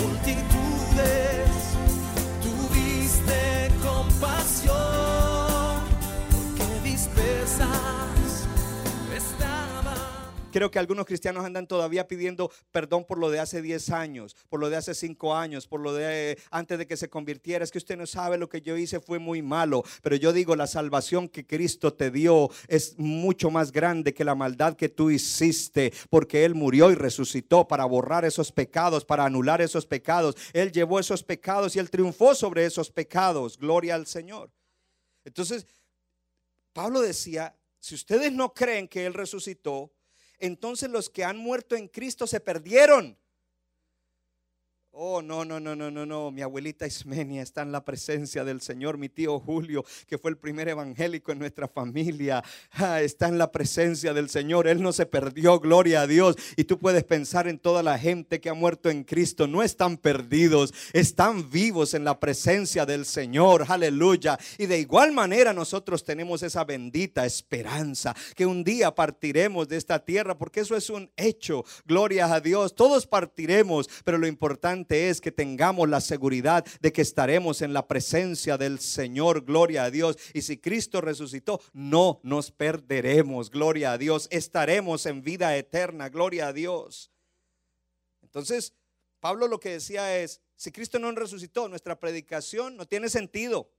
multitudes, tuviste compasión, porque dispersas. Creo que algunos cristianos andan todavía pidiendo perdón por lo de hace 10 años, por lo de hace 5 años, por lo de eh, antes de que se convirtiera. Es que usted no sabe lo que yo hice fue muy malo. Pero yo digo, la salvación que Cristo te dio es mucho más grande que la maldad que tú hiciste, porque Él murió y resucitó para borrar esos pecados, para anular esos pecados. Él llevó esos pecados y Él triunfó sobre esos pecados. Gloria al Señor. Entonces, Pablo decía, si ustedes no creen que Él resucitó, entonces los que han muerto en Cristo se perdieron. Oh, no, no, no, no, no, no. Mi abuelita Ismenia está en la presencia del Señor. Mi tío Julio, que fue el primer evangélico en nuestra familia, ah, está en la presencia del Señor. Él no se perdió, gloria a Dios. Y tú puedes pensar en toda la gente que ha muerto en Cristo. No están perdidos, están vivos en la presencia del Señor. Aleluya. Y de igual manera nosotros tenemos esa bendita esperanza que un día partiremos de esta tierra, porque eso es un hecho. Gloria a Dios. Todos partiremos, pero lo importante es que tengamos la seguridad de que estaremos en la presencia del Señor, gloria a Dios. Y si Cristo resucitó, no nos perderemos, gloria a Dios. Estaremos en vida eterna, gloria a Dios. Entonces, Pablo lo que decía es, si Cristo no resucitó, nuestra predicación no tiene sentido.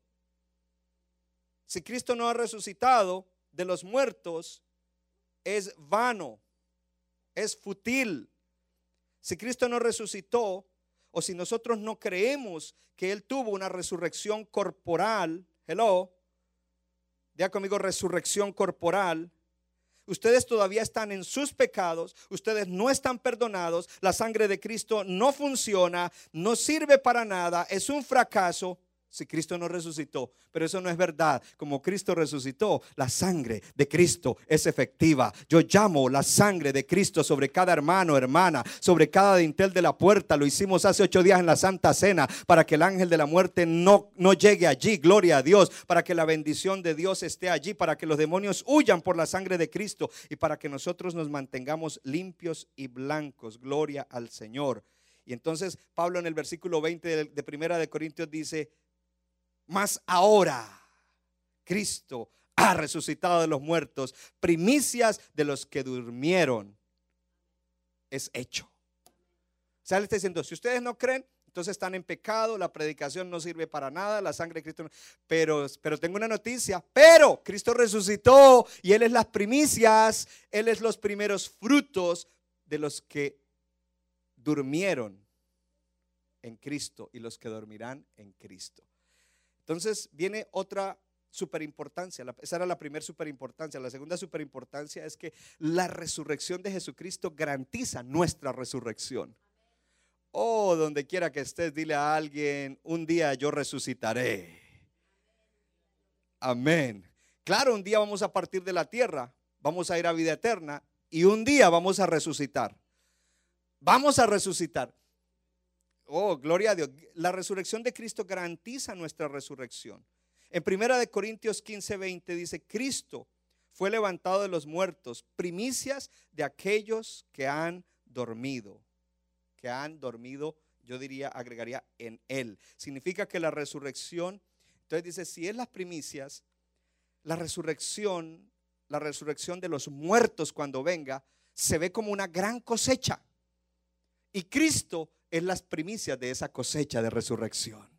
Si Cristo no ha resucitado de los muertos, es vano, es fútil. Si Cristo no resucitó, o si nosotros no creemos que Él tuvo una resurrección corporal, hello, ya conmigo resurrección corporal, ustedes todavía están en sus pecados, ustedes no están perdonados, la sangre de Cristo no funciona, no sirve para nada, es un fracaso si Cristo no resucitó. Pero eso no es verdad. Como Cristo resucitó, la sangre de Cristo es efectiva. Yo llamo la sangre de Cristo sobre cada hermano, hermana, sobre cada dintel de la puerta. Lo hicimos hace ocho días en la Santa Cena para que el ángel de la muerte no, no llegue allí. Gloria a Dios. Para que la bendición de Dios esté allí. Para que los demonios huyan por la sangre de Cristo. Y para que nosotros nos mantengamos limpios y blancos. Gloria al Señor. Y entonces Pablo en el versículo 20 de, de Primera de Corintios dice, mas ahora Cristo ha resucitado de los muertos, primicias de los que durmieron. Es hecho. O sea, le está diciendo, si ustedes no creen, entonces están en pecado, la predicación no sirve para nada, la sangre de Cristo no. Pero, pero tengo una noticia, pero Cristo resucitó y Él es las primicias, Él es los primeros frutos de los que durmieron en Cristo y los que dormirán en Cristo. Entonces viene otra superimportancia. Esa era la primera superimportancia. La segunda superimportancia es que la resurrección de Jesucristo garantiza nuestra resurrección. Oh, donde quiera que estés, dile a alguien, un día yo resucitaré. Amén. Claro, un día vamos a partir de la tierra, vamos a ir a vida eterna y un día vamos a resucitar. Vamos a resucitar. Oh, gloria a Dios. La resurrección de Cristo garantiza nuestra resurrección. En primera de Corintios 15, 20 dice, Cristo fue levantado de los muertos, primicias de aquellos que han dormido. Que han dormido, yo diría, agregaría en Él. Significa que la resurrección, entonces dice, si es las primicias, la resurrección, la resurrección de los muertos cuando venga, se ve como una gran cosecha. Y Cristo es las primicias de esa cosecha de resurrección.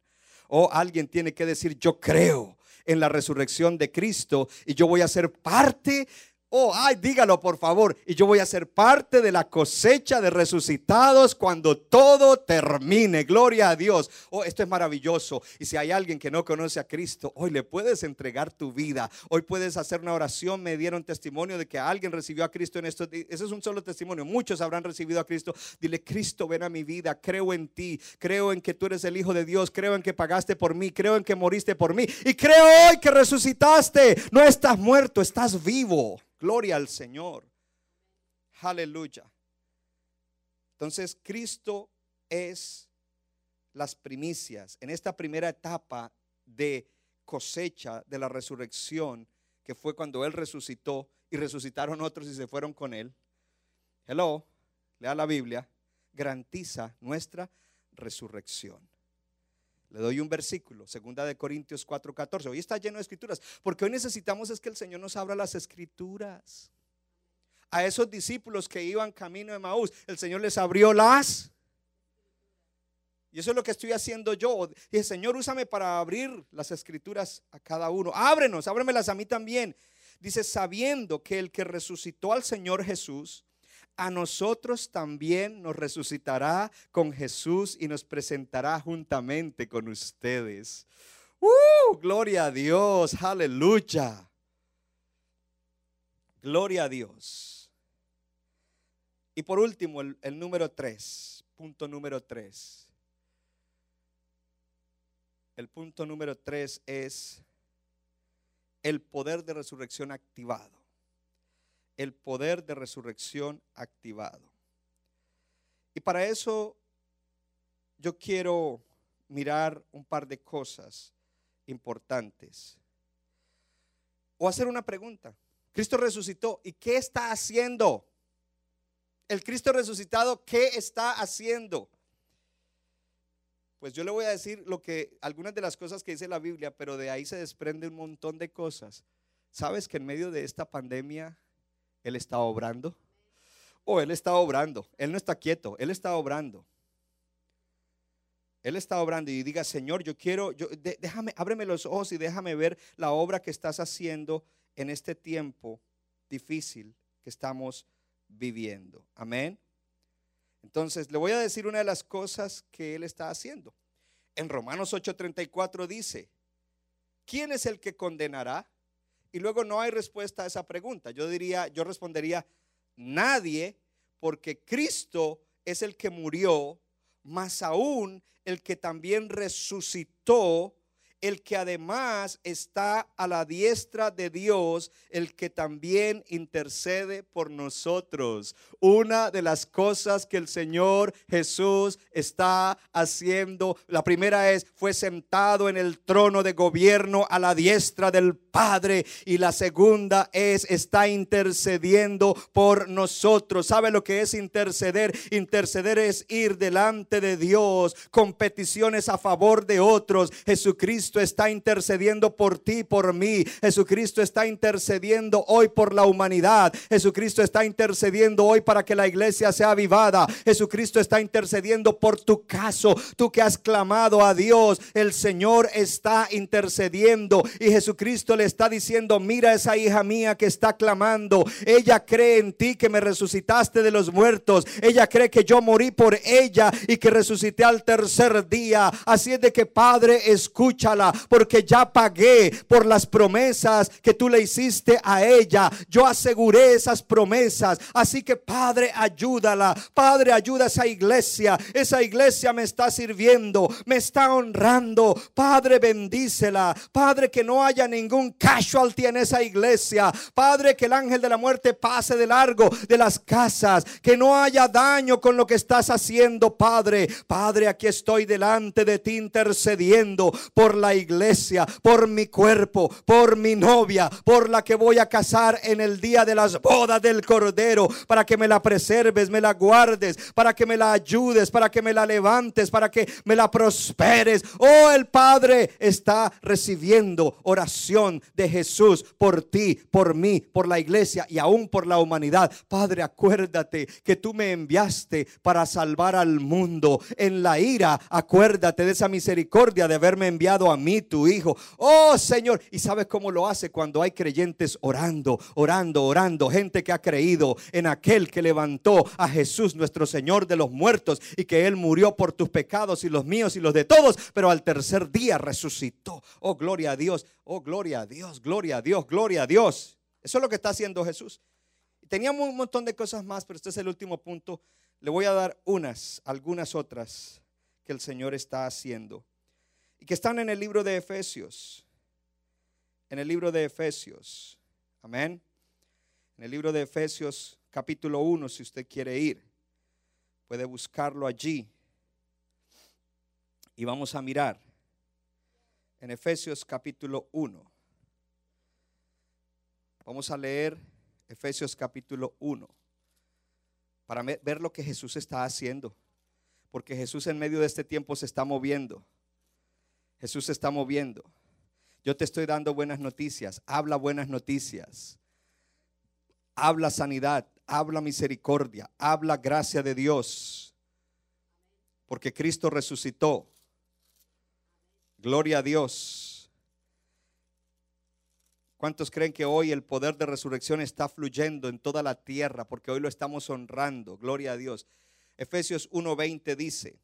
O alguien tiene que decir, yo creo en la resurrección de Cristo y yo voy a ser parte Oh, ay, dígalo por favor. Y yo voy a ser parte de la cosecha de resucitados cuando todo termine. Gloria a Dios. Oh, esto es maravilloso. Y si hay alguien que no conoce a Cristo, hoy le puedes entregar tu vida. Hoy puedes hacer una oración. Me dieron testimonio de que alguien recibió a Cristo en esto. Ese es un solo testimonio. Muchos habrán recibido a Cristo. Dile, Cristo, ven a mi vida. Creo en ti. Creo en que tú eres el Hijo de Dios. Creo en que pagaste por mí. Creo en que moriste por mí. Y creo hoy que resucitaste. No estás muerto, estás vivo. Gloria al Señor. Aleluya. Entonces, Cristo es las primicias en esta primera etapa de cosecha de la resurrección, que fue cuando Él resucitó y resucitaron otros y se fueron con Él. Hello, lea la Biblia, garantiza nuestra resurrección. Le doy un versículo, segunda de Corintios 4:14. Hoy está lleno de escrituras, porque hoy necesitamos es que el Señor nos abra las escrituras. A esos discípulos que iban camino de Maús, el Señor les abrió las y eso es lo que estoy haciendo yo. Dije, Señor, úsame para abrir las escrituras a cada uno. Ábrenos, ábremelas a mí también. Dice, sabiendo que el que resucitó al Señor Jesús, a nosotros también nos resucitará con Jesús y nos presentará juntamente con ustedes. ¡Uh! Gloria a Dios, aleluya. Gloria a Dios. Y por último, el, el número tres, punto número tres. El punto número tres es el poder de resurrección activado el poder de resurrección activado. Y para eso yo quiero mirar un par de cosas importantes. O hacer una pregunta. Cristo resucitó. ¿Y qué está haciendo? El Cristo resucitado, ¿qué está haciendo? Pues yo le voy a decir lo que algunas de las cosas que dice la Biblia, pero de ahí se desprende un montón de cosas. ¿Sabes que en medio de esta pandemia él está obrando. Oh, Él está obrando. Él no está quieto, Él está obrando. Él está obrando y diga, Señor, yo quiero, yo, déjame, ábreme los ojos y déjame ver la obra que estás haciendo en este tiempo difícil que estamos viviendo. Amén. Entonces, le voy a decir una de las cosas que Él está haciendo. En Romanos 8:34 dice, ¿quién es el que condenará? Y luego no hay respuesta a esa pregunta. Yo diría, yo respondería, nadie, porque Cristo es el que murió, más aún el que también resucitó el que además está a la diestra de Dios, el que también intercede por nosotros. Una de las cosas que el Señor Jesús está haciendo, la primera es, fue sentado en el trono de gobierno a la diestra del Padre. Y la segunda es, está intercediendo por nosotros. ¿Sabe lo que es interceder? Interceder es ir delante de Dios con peticiones a favor de otros. Jesucristo está intercediendo por ti, por mí. Jesucristo está intercediendo hoy por la humanidad. Jesucristo está intercediendo hoy para que la iglesia sea avivada. Jesucristo está intercediendo por tu caso. Tú que has clamado a Dios, el Señor está intercediendo y Jesucristo le está diciendo, mira esa hija mía que está clamando. Ella cree en ti que me resucitaste de los muertos. Ella cree que yo morí por ella y que resucité al tercer día. Así es de que Padre, porque ya pagué por las promesas que tú le hiciste a ella. Yo aseguré esas promesas. Así que Padre, ayúdala. Padre, ayuda a esa iglesia. Esa iglesia me está sirviendo, me está honrando. Padre, bendícela. Padre, que no haya ningún casualty en esa iglesia. Padre, que el ángel de la muerte pase de largo de las casas. Que no haya daño con lo que estás haciendo, Padre. Padre, aquí estoy delante de ti intercediendo por la iglesia, por mi cuerpo, por mi novia, por la que voy a casar en el día de las bodas del Cordero, para que me la preserves, me la guardes, para que me la ayudes, para que me la levantes, para que me la prosperes. Oh, el Padre está recibiendo oración de Jesús por ti, por mí, por la iglesia y aún por la humanidad. Padre, acuérdate que tú me enviaste para salvar al mundo. En la ira, acuérdate de esa misericordia de haberme enviado a mí, tu hijo. Oh Señor, ¿y sabes cómo lo hace? Cuando hay creyentes orando, orando, orando, gente que ha creído en aquel que levantó a Jesús, nuestro Señor de los muertos, y que Él murió por tus pecados y los míos y los de todos, pero al tercer día resucitó. Oh, gloria a Dios, oh, gloria a Dios, gloria a Dios, gloria a Dios. Eso es lo que está haciendo Jesús. Teníamos un montón de cosas más, pero este es el último punto. Le voy a dar unas, algunas otras que el Señor está haciendo. Y que están en el libro de Efesios. En el libro de Efesios. Amén. En el libro de Efesios capítulo 1, si usted quiere ir. Puede buscarlo allí. Y vamos a mirar. En Efesios capítulo 1. Vamos a leer Efesios capítulo 1 para ver lo que Jesús está haciendo. Porque Jesús en medio de este tiempo se está moviendo. Jesús se está moviendo. Yo te estoy dando buenas noticias. Habla buenas noticias. Habla sanidad. Habla misericordia. Habla gracia de Dios. Porque Cristo resucitó. Gloria a Dios. ¿Cuántos creen que hoy el poder de resurrección está fluyendo en toda la tierra? Porque hoy lo estamos honrando. Gloria a Dios. Efesios 1:20 dice,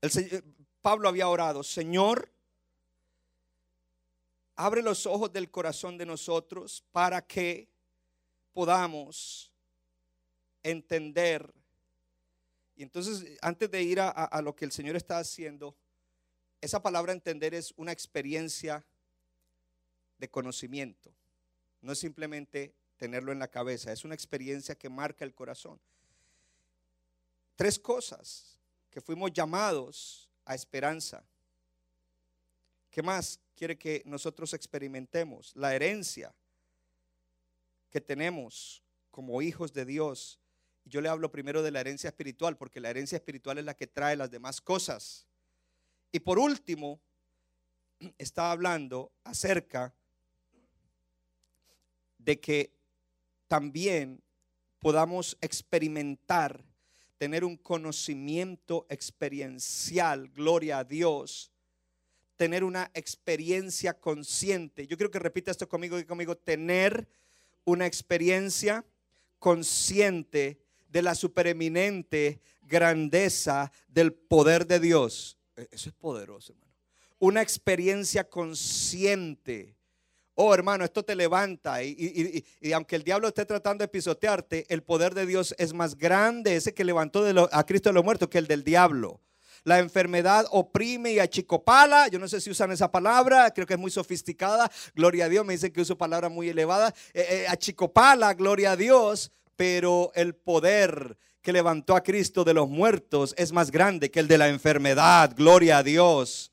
el Pablo había orado, Señor, abre los ojos del corazón de nosotros para que podamos entender. Y entonces, antes de ir a, lo que el Señor está haciendo, esa palabra entender es una experiencia de conocimiento. No es simplemente tenerlo en la cabeza, es una experiencia que marca el corazón. Tres cosas que fuimos llamados a esperanza. ¿Qué más quiere que nosotros experimentemos? La herencia que tenemos como hijos de Dios. Yo le hablo primero de la herencia espiritual, porque la herencia espiritual es la que trae las demás cosas. Y por último, está hablando acerca de que también podamos experimentar, tener un conocimiento experiencial, gloria a Dios, tener una experiencia consciente. Yo quiero que repita esto conmigo y conmigo, tener una experiencia consciente de la supereminente grandeza del poder de Dios. E-, eso es poderoso, hermano. Una experiencia consciente Oh, hermano, esto te levanta. Y, aunque el diablo esté tratando de pisotearte, el poder de Dios es más grande, ese que levantó a Cristo de los muertos, que el del diablo. La enfermedad oprime y achicopala. Yo no sé si usan esa palabra, creo que es muy sofisticada. Gloria a Dios, me dicen que uso palabra muy elevada. Eh, eh, achicopala, gloria a Dios. Pero el poder que levantó a Cristo de los muertos es más grande que el de la enfermedad. Gloria a Dios.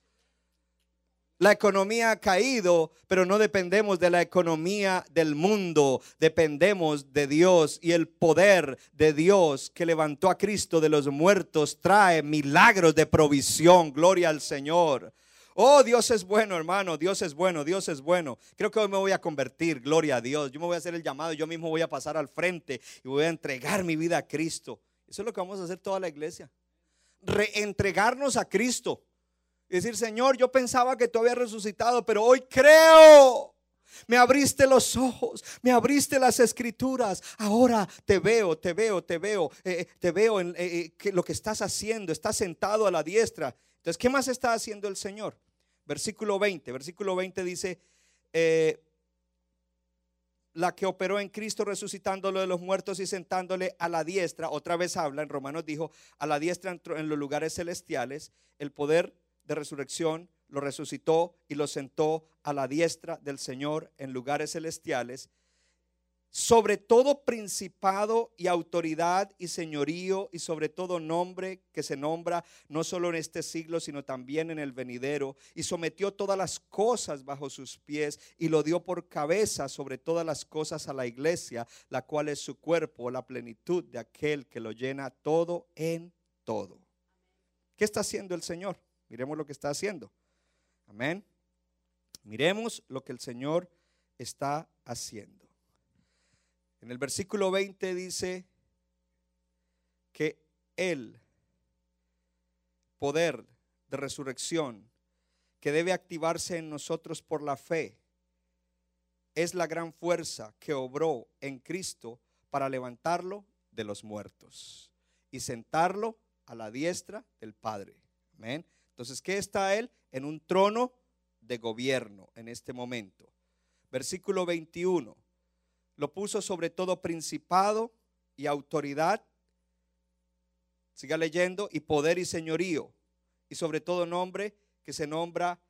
La economía ha caído, pero no dependemos de la economía del mundo, dependemos de Dios y el poder de Dios que levantó a Cristo de los muertos trae milagros de provisión. Gloria al Señor. Oh, Dios es bueno, hermano, Dios es bueno, Dios es bueno. Creo que hoy me voy a convertir, gloria a Dios. Yo me voy a hacer el llamado, yo mismo voy a pasar al frente y voy a entregar mi vida a Cristo. Eso es lo que vamos a hacer toda la iglesia. Reentregarnos a Cristo. Y decir, Señor, yo pensaba que tú habías resucitado, pero hoy creo. Me abriste los ojos, me abriste las escrituras. Ahora te veo, te veo, te veo, eh, eh, te veo eh, lo que estás haciendo. Estás sentado a la diestra. Entonces, ¿qué más está haciendo el Señor? Versículo 20. Versículo 20 dice, la que operó en Cristo resucitándolo de los muertos y sentándole a la diestra. Otra vez habla, en Romanos dijo, a la diestra en los lugares celestiales, el poder de resurrección, lo resucitó y lo sentó a la diestra del Señor en lugares celestiales, sobre todo principado y autoridad y señorío y sobre todo nombre que se nombra no solo en este siglo, sino también en el venidero, y sometió todas las cosas bajo sus pies y lo dio por cabeza sobre todas las cosas a la iglesia, la cual es su cuerpo, la plenitud de aquel que lo llena todo en todo. ¿Qué está haciendo el Señor? Miremos lo que está haciendo. Amén. Miremos lo que el Señor está haciendo. En el versículo 20 dice que el poder de resurrección que debe activarse en nosotros por la fe es la gran fuerza que obró en Cristo para levantarlo de los muertos y sentarlo a la diestra del Padre. Amén. Entonces, ¿qué está él? En un trono de gobierno en este momento. Versículo 21. Lo puso sobre todo principado y autoridad. Siga leyendo. Y poder y señorío. Y sobre todo nombre que se nombra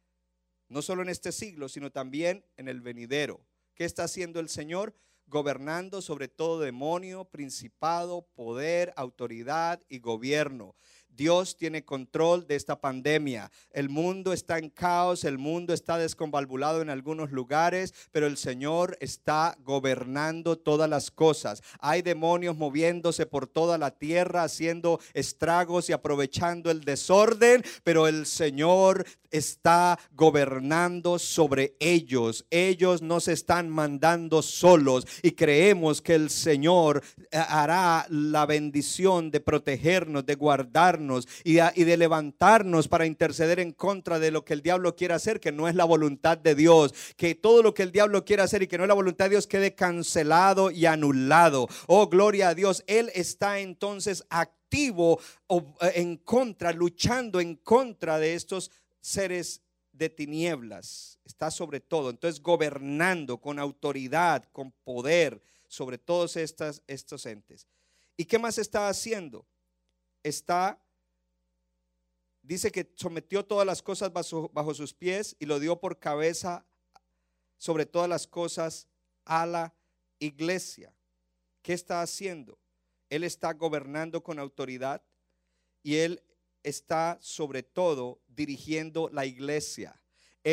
no solo en este siglo, sino también en el venidero. ¿Qué está haciendo el Señor? Gobernando sobre todo demonio, principado, poder, autoridad y gobierno. Dios tiene control de esta pandemia. El mundo está en caos, el mundo está desconvalvulado en algunos lugares, pero el Señor está gobernando todas las cosas. Hay demonios moviéndose por toda la tierra, haciendo estragos y aprovechando el desorden, pero el Señor está gobernando sobre ellos. Ellos no se están mandando solos y creemos que el Señor eh, hará la bendición de protegernos, de guardarnos y de, levantarnos para interceder en contra de lo que el diablo quiere hacer, que no es la voluntad de Dios. Que todo lo que el diablo quiere hacer y que no es la voluntad de Dios quede cancelado y anulado. Oh, gloria a Dios. Él está entonces activo eh, en contra, luchando en contra de estos seres de tinieblas, está sobre todo, entonces gobernando con autoridad, con poder sobre todos estas, estos entes. ¿Y qué más está haciendo? Está, dice que sometió todas las cosas bajo, sus pies y lo dio por cabeza sobre todas las cosas a la iglesia. ¿Qué está haciendo? Él está gobernando con autoridad y él está sobre todo dirigiendo la iglesia.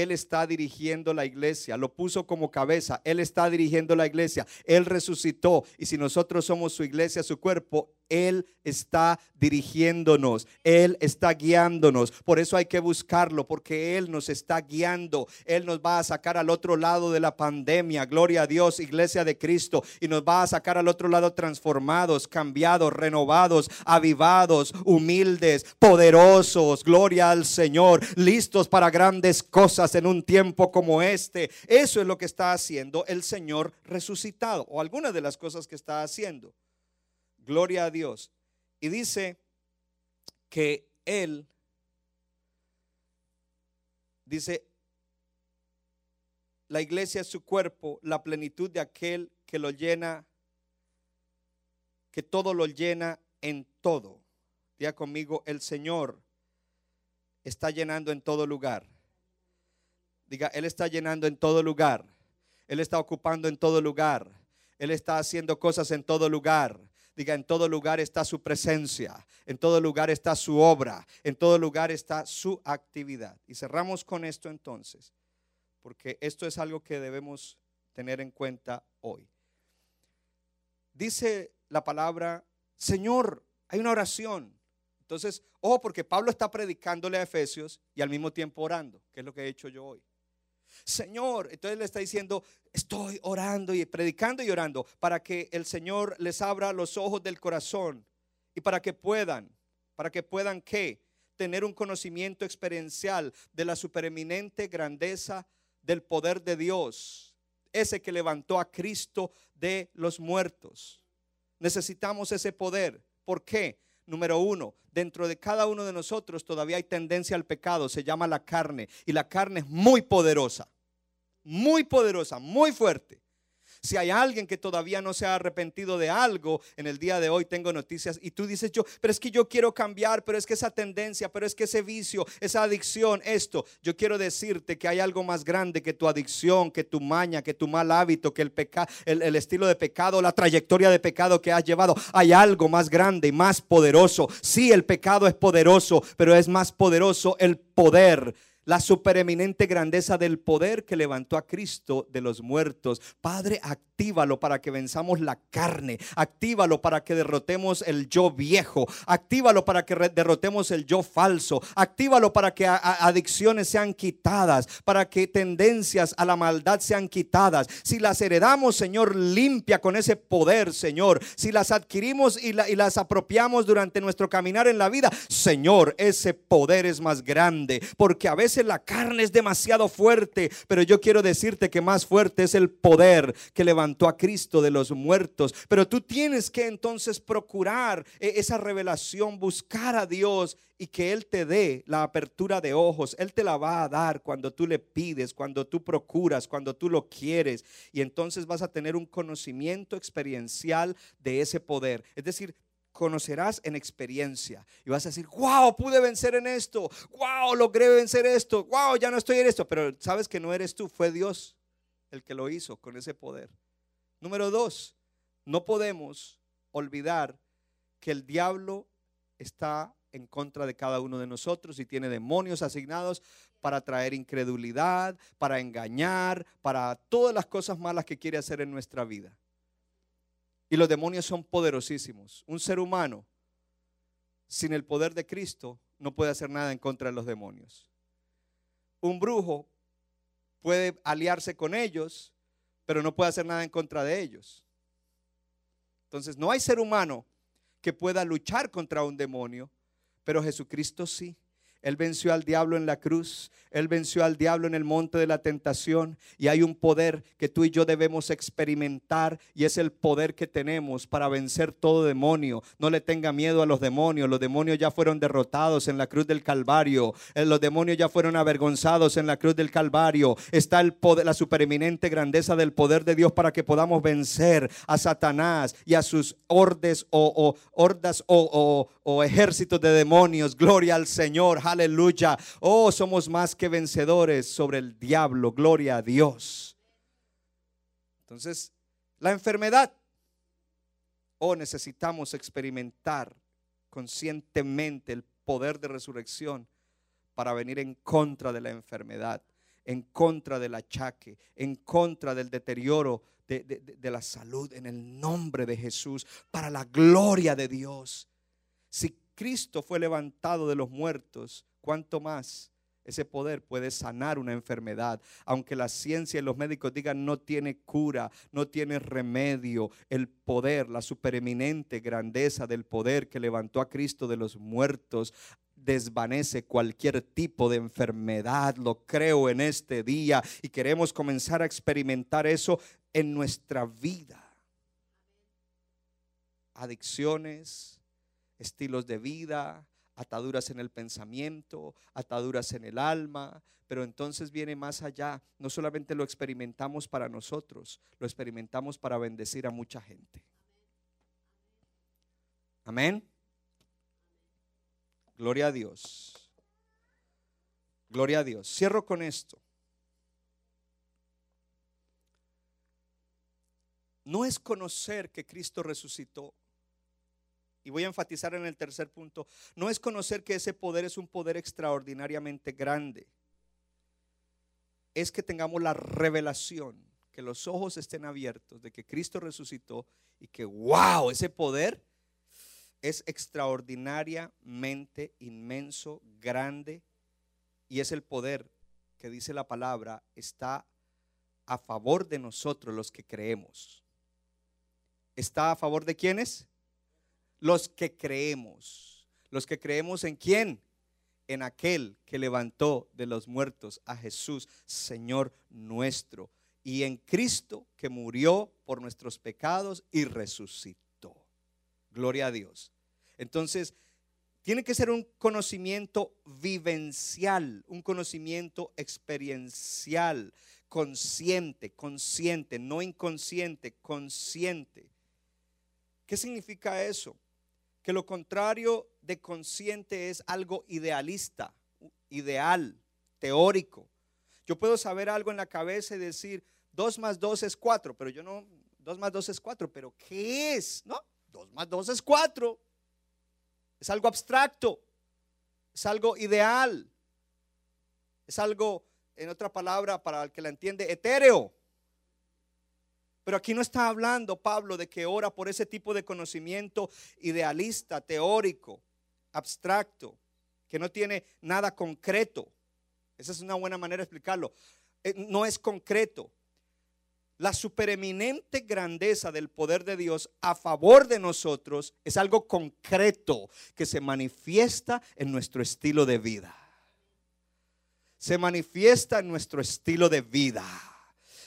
Él está dirigiendo la iglesia, lo puso como cabeza, Él está dirigiendo la iglesia, Él resucitó y si nosotros somos su iglesia, su cuerpo, él está dirigiéndonos, Él está guiándonos. Por eso hay que buscarlo, porque Él nos está guiando. Él nos va a sacar al otro lado de la pandemia. Gloria a Dios, iglesia de Cristo. Y nos va a sacar al otro lado transformados, cambiados, renovados, avivados, humildes, poderosos. Gloria al Señor, listos para grandes cosas en un tiempo como este. Eso es lo que está haciendo el Señor resucitado, o algunas de las cosas que está haciendo. Gloria a Dios. Y dice que Él, dice, la iglesia es su cuerpo, la plenitud de aquel que lo llena, que todo lo llena en todo. Diga conmigo, el Señor está llenando en todo lugar. Diga, Él está llenando en todo lugar. Él está ocupando en todo lugar. Él está haciendo cosas en todo lugar. Diga, en todo lugar está su presencia, en todo lugar está su obra, en todo lugar está su actividad. Y cerramos con esto entonces, porque esto es algo que debemos tener en cuenta hoy. Dice la palabra, Señor, hay una oración. Entonces, ojo, porque Pablo está predicándole a Efesios y al mismo tiempo orando, que es lo que he hecho yo hoy. Señor, entonces le está diciendo, estoy orando y predicando y orando para que el Señor les abra los ojos del corazón y para que puedan, para que puedan qué? Tener un conocimiento experiencial de la supereminente grandeza del poder de Dios, ese que levantó a Cristo de los muertos. Necesitamos ese poder. ¿Por qué? Número uno, dentro de cada uno de nosotros todavía hay tendencia al pecado, se llama la carne, y la carne es muy poderosa, muy poderosa, muy fuerte. Si hay alguien que todavía no se ha arrepentido de algo, en el día de hoy tengo noticias y tú dices yo, pero es que yo quiero cambiar, pero es que esa tendencia, pero es que ese vicio, esa adicción, esto, yo quiero decirte que hay algo más grande que tu adicción, que tu maña, que tu mal hábito, que el pecado, el, el estilo de pecado, la trayectoria de pecado que has llevado. Hay algo más grande y más poderoso. Sí, el pecado es poderoso, pero es más poderoso el poder la supereminente grandeza del poder que levantó a Cristo de los muertos. Padre, actívalo para que venzamos la carne, actívalo para que derrotemos el yo viejo, actívalo para que derrotemos el yo falso, actívalo para que adicciones sean quitadas, para que tendencias a la maldad sean quitadas. Si las heredamos, Señor, limpia con ese poder, Señor. Si las adquirimos y, y las apropiamos durante nuestro caminar en la vida, Señor, ese poder es más grande, porque a veces la carne es demasiado fuerte, pero yo quiero decirte que más fuerte es el poder que levantó a Cristo de los muertos. Pero tú tienes que entonces procurar eh, esa revelación, buscar a Dios y que Él te dé la apertura de ojos. Él te la va a dar cuando tú le pides, cuando tú procuras, cuando tú lo quieres. Y entonces vas a tener un conocimiento experiencial de ese poder. Es decir, conocerás en experiencia. Y vas a decir, wow, pude vencer en esto, wow, logré vencer esto, wow, ya no estoy en esto. Pero sabes que no eres tú, fue Dios el que lo hizo con ese poder. Número dos, no podemos olvidar que el diablo está en contra de cada uno de nosotros y tiene demonios asignados para traer incredulidad, para engañar, para todas las cosas malas que quiere hacer en nuestra vida. Y los demonios son poderosísimos. Un ser humano sin el poder de Cristo no puede hacer nada en contra de los demonios. Un brujo puede aliarse con ellos, pero no puede hacer nada en contra de ellos. Entonces, no hay ser humano que pueda luchar contra un demonio, pero Jesucristo sí. Él venció al diablo en la cruz. Él venció al diablo en el monte de la tentación. Y hay un poder que tú y yo debemos experimentar. Y es el poder que tenemos para vencer todo demonio. No le tenga miedo a los demonios. Los demonios ya fueron derrotados en la cruz del Calvario. Eh, los demonios ya fueron avergonzados en la cruz del Calvario. Está el poder, la supereminente grandeza del poder de Dios para que podamos vencer a Satanás y a sus hordes o, hordas o, o ejércitos de demonios. Gloria al Señor. Aleluya. Oh, somos más que vencedores sobre el diablo. Gloria a Dios. Entonces, la enfermedad. Oh, necesitamos experimentar conscientemente el poder de resurrección para venir en contra de la enfermedad, en contra del achaque, en contra del deterioro de, la salud, en el nombre de Jesús, para la gloria de Dios. Si Cristo fue levantado de los muertos, ¿cuánto más ese poder puede sanar una enfermedad? Aunque la ciencia y los médicos digan no tiene cura, no tiene remedio, el poder, la supereminente grandeza del poder que levantó a Cristo de los muertos desvanece cualquier tipo de enfermedad. Lo creo en este día y queremos comenzar a experimentar eso en nuestra vida. Adicciones, estilos de vida, ataduras en el pensamiento, ataduras en el alma, pero entonces viene más allá. No solamente lo experimentamos para nosotros, lo experimentamos para bendecir a mucha gente. Amén. Gloria a Dios. Gloria a Dios. Cierro con esto. No es conocer que Cristo resucitó y voy a enfatizar en el tercer punto, no es conocer que ese poder es un poder extraordinariamente grande. Es que tengamos la revelación, que los ojos estén abiertos de que Cristo resucitó y que, wow, ese poder es extraordinariamente inmenso, grande, y es el poder que dice la palabra, está a favor de nosotros los que creemos. ¿Está a favor de quiénes? Los que creemos. Los que creemos en quién? En aquel que levantó de los muertos a Jesús, Señor nuestro. Y en Cristo que murió por nuestros pecados y resucitó. Gloria a Dios. Entonces, tiene que ser un conocimiento vivencial, un conocimiento experiencial, consciente, consciente, no inconsciente, consciente. ¿Qué significa eso? Que lo contrario de consciente es algo idealista, ideal, teórico. Yo puedo saber algo en la cabeza y decir, 2 más 2 es 4, pero yo no, 2 más 2 es 4, pero ¿qué es? No, 2 más 2 es 4. Es algo abstracto, es algo ideal. Es algo, en otra palabra, para el que la entiende, etéreo. Pero aquí no está hablando Pablo de que ora por ese tipo de conocimiento idealista, teórico, abstracto, que no tiene nada concreto. Esa es una buena manera de explicarlo. Eh, no es concreto. La supereminente grandeza del poder de Dios a favor de nosotros es algo concreto que se manifiesta en nuestro estilo de vida. Se manifiesta en nuestro estilo de vida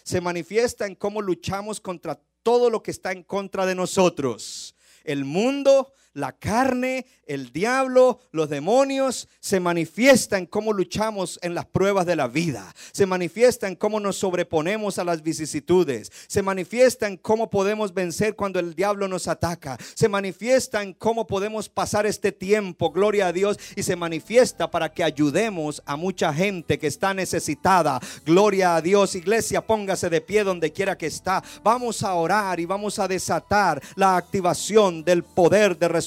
se manifiesta en cómo luchamos contra todo lo que está en contra de nosotros. El mundo, la carne, el diablo, los demonios, se manifiesta en cómo luchamos en las pruebas de la vida. Se manifiesta en cómo nos sobreponemos a las vicisitudes. Se manifiesta en cómo podemos vencer cuando el diablo nos ataca. Se manifiesta en cómo podemos pasar este tiempo, gloria a Dios, y se manifiesta para que ayudemos a mucha gente que está necesitada. Gloria a Dios, iglesia, póngase de pie donde quiera que está. Vamos a orar y vamos a desatar la activación del poder de resurrección